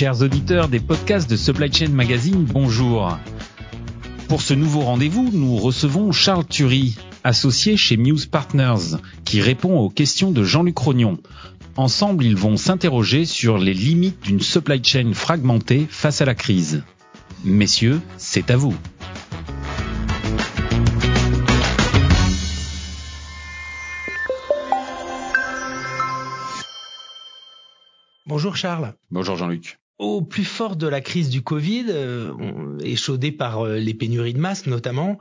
Chers auditeurs des podcasts de Supply Chain Magazine, bonjour. Pour ce nouveau rendez-vous, nous recevons Charles Thury, associé chez Muse Partners, qui répond aux questions de Jean-Luc Rognon. Ensemble, ils vont s'interroger sur les limites d'une supply chain fragmentée face à la crise. Messieurs, c'est à vous. Bonjour Charles. Bonjour Jean-Luc. Au plus fort de la crise du Covid, euh, échaudé par euh, les pénuries de masques notamment,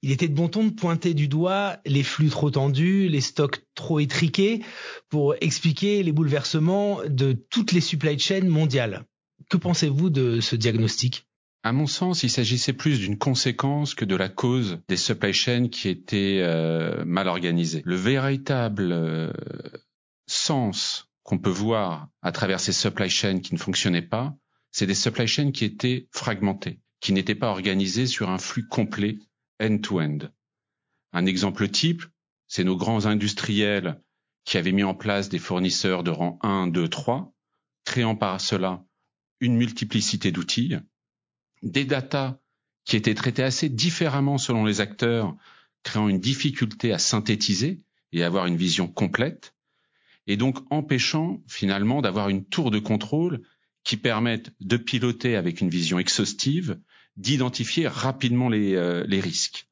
il était de bon ton de pointer du doigt les flux trop tendus, les stocks trop étriqués, pour expliquer les bouleversements de toutes les supply chains mondiales. Que pensez-vous de ce diagnostic? À mon sens, il s'agissait plus d'une conséquence que de la cause des supply chains qui étaient euh, mal organisées. Le véritable euh, sens qu'on peut voir à travers ces supply chains qui ne fonctionnaient pas, c'est des supply chains qui étaient fragmentées, qui n'étaient pas organisées sur un flux complet end-to-end. Un exemple type, c'est nos grands industriels qui avaient mis en place des fournisseurs de rang 1, 2, 3, créant par cela une multiplicité d'outils, des datas qui étaient traités assez différemment selon les acteurs, créant une difficulté à synthétiser et avoir une vision complète, et donc empêchant finalement d'avoir une tour de contrôle qui permette de piloter avec une vision exhaustive, d'identifier rapidement les, euh, les risques.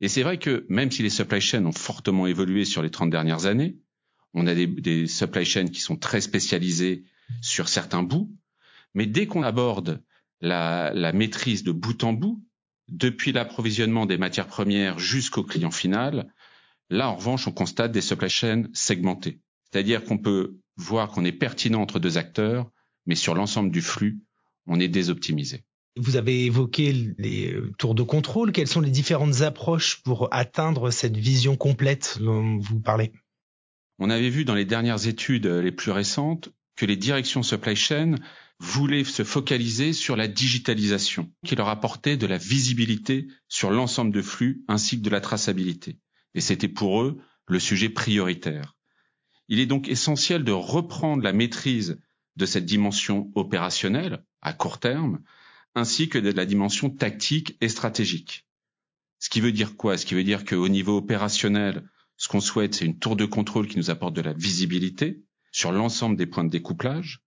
Et c'est vrai que même si les supply chains ont fortement évolué sur les 30 dernières années, on a des, des supply chains qui sont très spécialisés sur certains bouts, mais dès qu'on aborde la, la, maîtrise de bout en bout, depuis l'approvisionnement des matières premières jusqu'au client final, là en revanche on constate des supply chains segmentés. C'est-à-dire qu'on peut voir qu'on est pertinent entre deux acteurs, mais sur l'ensemble du flux, on est désoptimisé. Vous avez évoqué les euh, tours de contrôle. Quelles sont les différentes approches pour atteindre cette vision complète dont vous parlez? On avait vu dans les dernières études les plus récentes que les directions supply chain voulaient se focaliser sur la digitalisation, qui leur apportait de la visibilité sur l'ensemble de flux ainsi que de la traçabilité. Et c'était pour eux le sujet prioritaire. Il est donc essentiel de reprendre la maîtrise de cette dimension opérationnelle à court terme, ainsi que de la dimension tactique et stratégique. Ce qui veut dire quoi? Ce qui veut dire qu'au niveau opérationnel, ce qu'on souhaite, c'est une tour de contrôle qui nous apporte de la visibilité sur l'ensemble des points de découplage,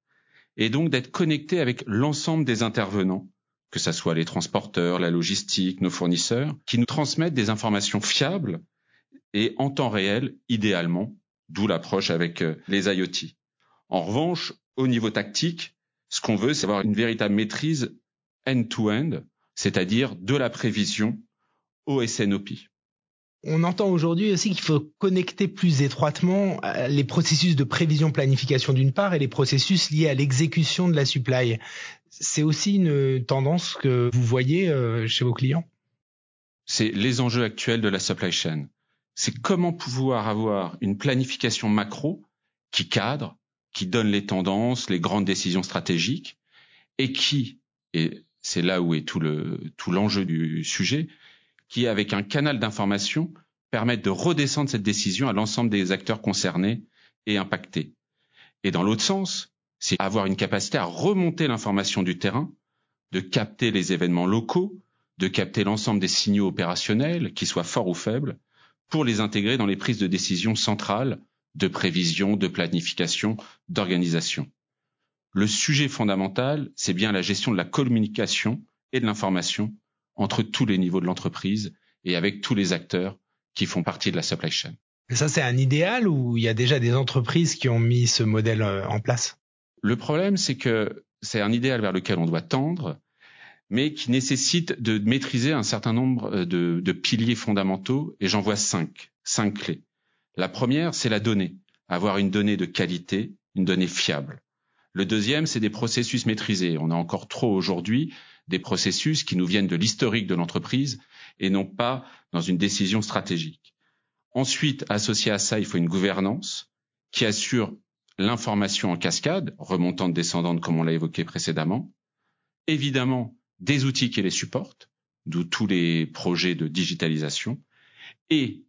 et donc d'être connecté avec l'ensemble des intervenants, que ce soit les transporteurs, la logistique, nos fournisseurs, qui nous transmettent des informations fiables et en temps réel, idéalement, d'où l'approche avec euh, les IoT. En revanche, au niveau tactique, ce qu'on veut, c'est avoir une véritable maîtrise end-to-end, c'est-à-dire de la prévision au SNOP. On entend aujourd'hui aussi qu'il faut connecter plus étroitement euh, les processus de prévision planification d'une part et les processus liés à l'exécution de la supply. C'est aussi une tendance que vous voyez euh, chez vos clients? C'est les enjeux actuels de la supply chain c'est comment pouvoir avoir une planification macro qui cadre, qui donne les tendances, les grandes décisions stratégiques, et qui, et c'est là où est tout le tout l'enjeu du sujet, qui avec un canal d'information permettent de redescendre cette décision à l'ensemble des acteurs concernés et impactés. Et dans l'autre sens, c'est avoir une capacité à remonter l'information du terrain, de capter les événements locaux, de capter l'ensemble des signaux opérationnels, qu'ils soient forts ou faibles, pour les intégrer dans les prises de décision centrales de prévision, de planification, d'organisation. Le sujet fondamental, c'est bien la gestion de la communication et de l'information entre tous les niveaux de l'entreprise et avec tous les acteurs qui font partie de la supply chain. Et ça, c'est un idéal ou il y a déjà des entreprises qui ont mis ce modèle euh, en place? Le problème, c'est que c'est un idéal vers lequel on doit tendre, mais qui nécessite de maîtriser un certain nombre euh, de, de piliers fondamentaux, et j'en vois cinq, cinq clés. La première, c'est la donnée, avoir une donnée de qualité, une donnée fiable. Le deuxième, c'est des processus maîtrisés. On a encore trop aujourd'hui des processus qui nous viennent de l'historique de l'entreprise et non pas dans une décision stratégique. Ensuite, associé à ça, il faut une gouvernance qui assure l'information en cascade, remontante, descendante, comme on l'a évoqué précédemment. Évidemment, des outils qui les supportent, d'où tous les projets de digitalisation, et,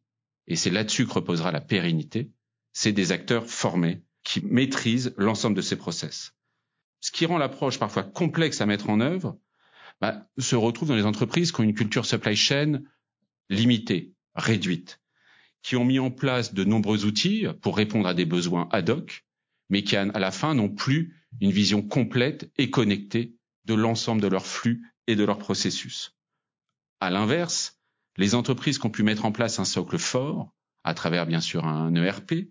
et c'est là-dessus que reposera la pérennité, c'est des acteurs formés qui maîtrisent l'ensemble de ces process. ce qui rend l'approche parfois complexe à mettre en œuvre, bah, se retrouve dans les entreprises qui ont une culture supply chain limitée, réduite, qui ont mis en place de nombreux outils pour répondre à des besoins ad hoc, mais qui à la fin n'ont plus une vision complète et connectée de l'ensemble de leurs flux et de leurs processus. À l'inverse, les entreprises qui ont pu mettre en place un socle fort, à travers bien sûr un ERP,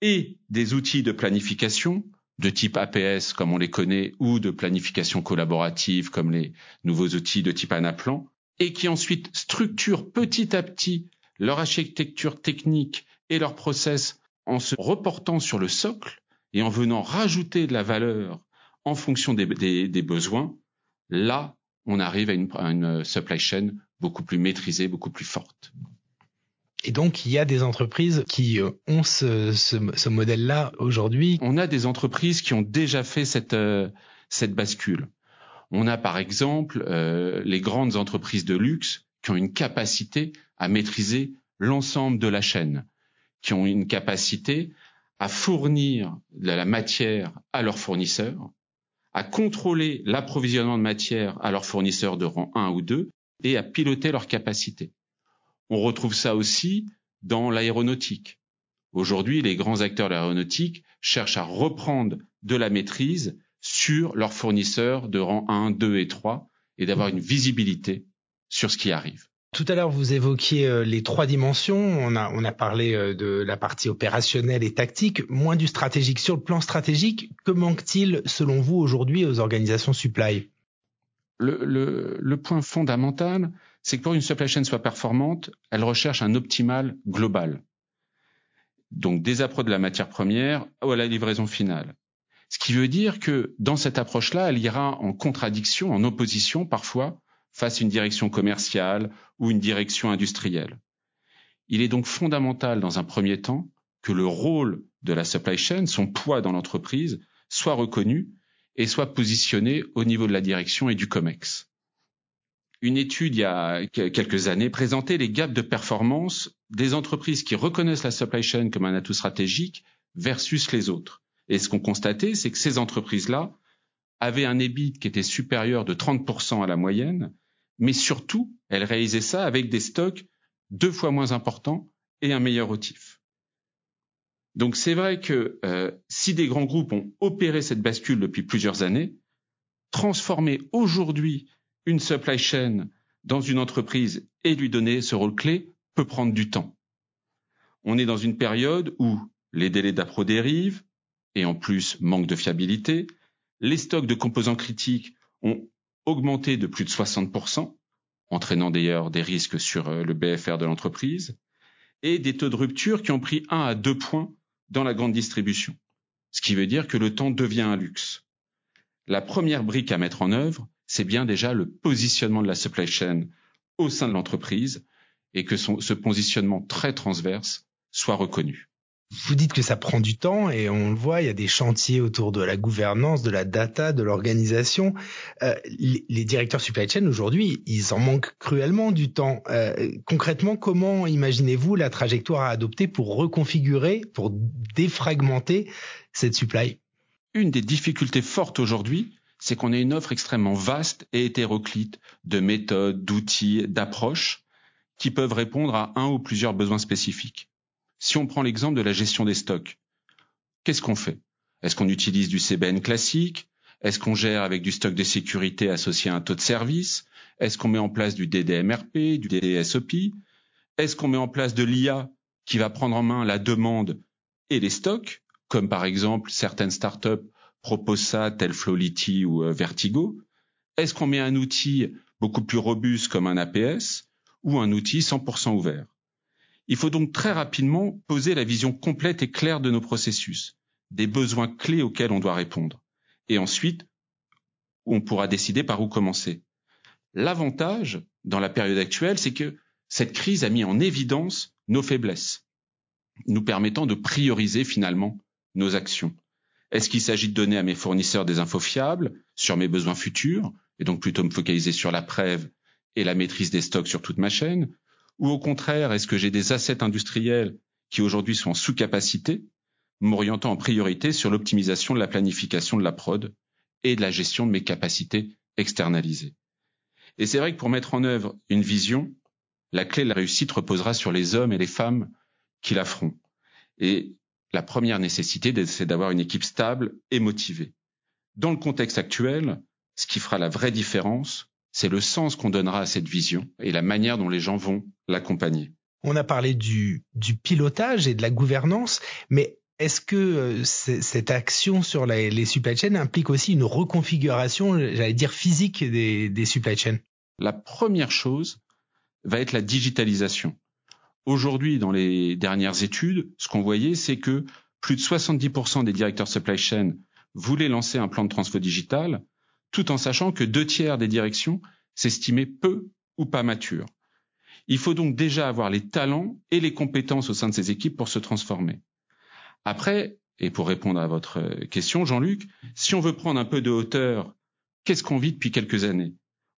et des outils de planification de type APS comme on les connaît ou de planification collaborative comme les nouveaux outils de type Anaplan et qui ensuite structurent petit à petit leur architecture technique et leur process en se reportant sur le socle et en venant rajouter de la valeur en fonction des, des, besoins, là, on arrive à une, à une supply chain beaucoup plus maîtrisée, beaucoup plus forte. Et donc, il y a des entreprises qui euh, ont ce, ce, ce modèle-là aujourd'hui. On a des entreprises qui ont déjà fait cette, euh, cette bascule. On a par exemple euh, les grandes entreprises de luxe qui ont une capacité à maîtriser l'ensemble de la chaîne, qui ont une capacité à fournir de la matière à leurs fournisseurs, à contrôler l'approvisionnement de matière à leurs fournisseurs de rang 1 ou 2 et à piloter leurs capacités. On retrouve ça aussi dans l'aéronautique. Aujourd'hui, les grands acteurs de l'aéronautique cherchent à reprendre de la maîtrise sur leurs fournisseurs de rang 1, 2 et 3 et d'avoir une visibilité sur ce qui arrive. Tout à l'heure, vous évoquiez euh, les trois dimensions. On a, parlé euh, de la partie opérationnelle et tactique, moins du stratégique. Sur le plan stratégique, que manque-t-il, selon vous, aujourd'hui aux organisations supply? Le, le, le, point fondamental, c'est que pour une supply chain soit performante, elle recherche un optimal global. Donc des approches de la matière première à la livraison finale. Ce qui veut dire que dans cette approche-là, elle ira en contradiction, en opposition parfois face à une direction commerciale ou une direction industrielle. Il est donc fondamental dans un premier temps que le rôle de la supply chain, son poids dans l'entreprise, soit reconnu et soit positionné au niveau de la direction et du COMEX. Une étude il y a quelques années présentait les gaps de performance des entreprises qui reconnaissent la supply chain comme un atout stratégique versus les autres. Et ce qu'on constatait, c'est que ces entreprises-là avaient un EBIT qui était supérieur de 30% à la moyenne, mais surtout, elles réalisaient ça avec des stocks deux fois moins importants et un meilleur motif. Donc c'est vrai que euh, si des grands groupes ont opéré cette bascule depuis plusieurs années, transformer aujourd'hui une supply chain dans une entreprise et lui donner ce rôle clé peut prendre du temps. On est dans une période où les délais d'appro dérivent et en plus manque de fiabilité. Les stocks de composants critiques ont augmenté de plus de 60%, entraînant d'ailleurs des risques sur euh, le BFR de l'entreprise, et des taux de rupture qui ont pris 1 à 2 points dans la grande distribution, ce qui veut dire que le temps devient un luxe. La première brique à mettre en œuvre, c'est bien déjà le positionnement de la supply chain au sein de l'entreprise et que ce positionnement très transverse soit reconnu. Vous dites que ça prend du temps et on le voit, il y a des chantiers autour de la gouvernance, de la data, de l'organisation. Euh, les, directeurs supply chain aujourd'hui, ils en manquent cruellement du temps. Euh, concrètement, comment imaginez-vous la trajectoire à adopter pour reconfigurer, pour défragmenter cette supply? Une des difficultés fortes aujourd'hui, c'est qu'on a une offre extrêmement vaste et hétéroclite de méthodes, d'outils, d'approches qui peuvent répondre à un ou plusieurs besoins spécifiques. Si on prend l'exemple de la gestion des stocks, qu'est-ce qu'on fait? Est-ce qu'on utilise du CBN classique? Est-ce qu'on gère avec du stock de sécurité associé à un taux de service? Est-ce qu'on met en place du DDMRP, du DDSOP Est-ce qu'on met en place de l'IA qui va prendre en main la demande et les stocks, comme par exemple certaines startups proposent ça, tel Flowlity ou euh, Vertigo. Est-ce qu'on met un outil beaucoup plus robuste comme un APS ou un outil 100% ouvert? Il faut donc très rapidement poser la vision complète et claire de nos processus, des besoins clés auxquels on doit répondre. Et ensuite, on pourra décider par où commencer. L'avantage dans la période actuelle, c'est que cette crise a mis en évidence nos faiblesses, nous permettant de prioriser finalement nos actions. Est-ce qu'il s'agit de donner à mes fournisseurs des infos fiables sur mes besoins futurs, et donc plutôt me focaliser sur la preuve et la maîtrise des stocks sur toute ma chaîne, ou au contraire, est-ce que j'ai des assets industriels qui aujourd'hui sont en sous-capacité, m'orientant en priorité sur l'optimisation de la planification de la prod et de la gestion de mes capacités externalisées? Et c'est vrai que pour mettre en œuvre une vision, la clé de la réussite reposera sur les hommes et les femmes qui la feront. Et la première nécessité, c'est d'avoir une équipe stable et motivée. Dans le contexte actuel, ce qui fera la vraie différence, c'est le sens qu'on donnera à cette vision et la manière dont les gens vont l'accompagner. On a parlé du, du pilotage et de la gouvernance, mais est-ce que euh, cette action sur les, les, supply chains implique aussi une reconfiguration, j'allais dire physique des, des supply chains? La première chose va être la digitalisation. Aujourd'hui, dans les dernières études, ce qu'on voyait, c'est que plus de 70% des directeurs supply chain voulaient lancer un plan de transfert digital, tout en sachant que deux tiers des directions s'estimaient peu ou pas matures. Il faut donc déjà avoir les talents et les compétences au sein de ces équipes pour se transformer. Après, et pour répondre à votre question, Jean-Luc, si on veut prendre un peu de hauteur, qu'est-ce qu'on vit depuis quelques années?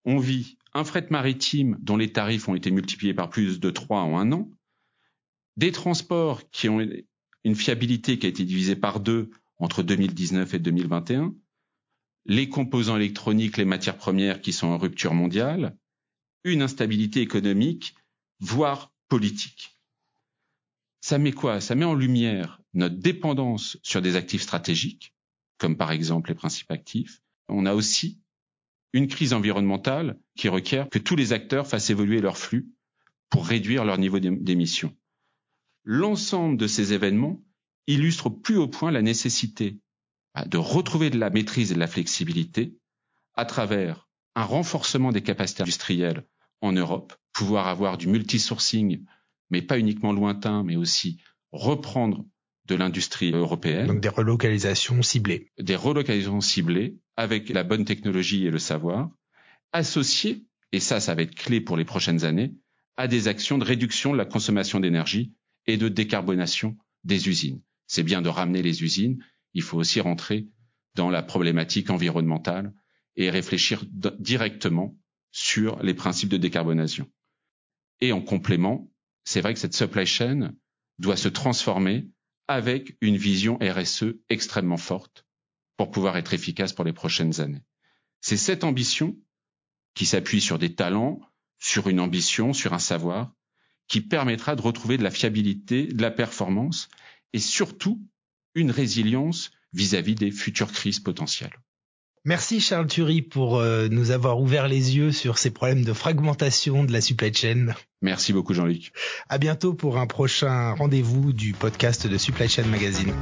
On vit un fret maritime dont les tarifs ont été multipliés par plus de trois en un an, des transports qui ont une fiabilité qui a été divisée par deux entre 2019 et 2021, les composants électroniques, les matières premières qui sont en rupture mondiale, une instabilité économique, voire politique. Ça met quoi? Ça met en lumière notre dépendance sur des actifs stratégiques, comme par exemple les principes actifs. On a aussi une crise environnementale qui requiert que tous les acteurs fassent évoluer leurs flux pour réduire leur niveau d'émission. L'ensemble de ces événements illustre au plus haut point la nécessité de retrouver de la maîtrise et de la flexibilité à travers un renforcement des capacités industrielles en Europe, pouvoir avoir du multisourcing, mais pas uniquement lointain, mais aussi reprendre de l'industrie européenne. Donc des relocalisations ciblées. Des relocalisations ciblées avec la bonne technologie et le savoir, associées, et ça, ça va être clé pour les prochaines années, à des actions de réduction de la consommation d'énergie et de décarbonation des usines. C'est bien de ramener les usines, il faut aussi rentrer dans la problématique environnementale et réfléchir directement sur les principes de décarbonation. Et en complément, c'est vrai que cette supply chain doit se transformer avec une vision RSE extrêmement forte pour pouvoir être efficace pour les prochaines années. C'est cette ambition qui s'appuie sur des talents, sur une ambition, sur un savoir, qui permettra de retrouver de la fiabilité, de la performance et surtout une résilience vis-à-vis des futures crises potentielles. Merci Charles Thury pour euh, nous avoir ouvert les yeux sur ces problèmes de fragmentation de la supply chain. Merci beaucoup Jean-Luc. À bientôt pour un prochain rendez-vous du podcast de Supply Chain Magazine.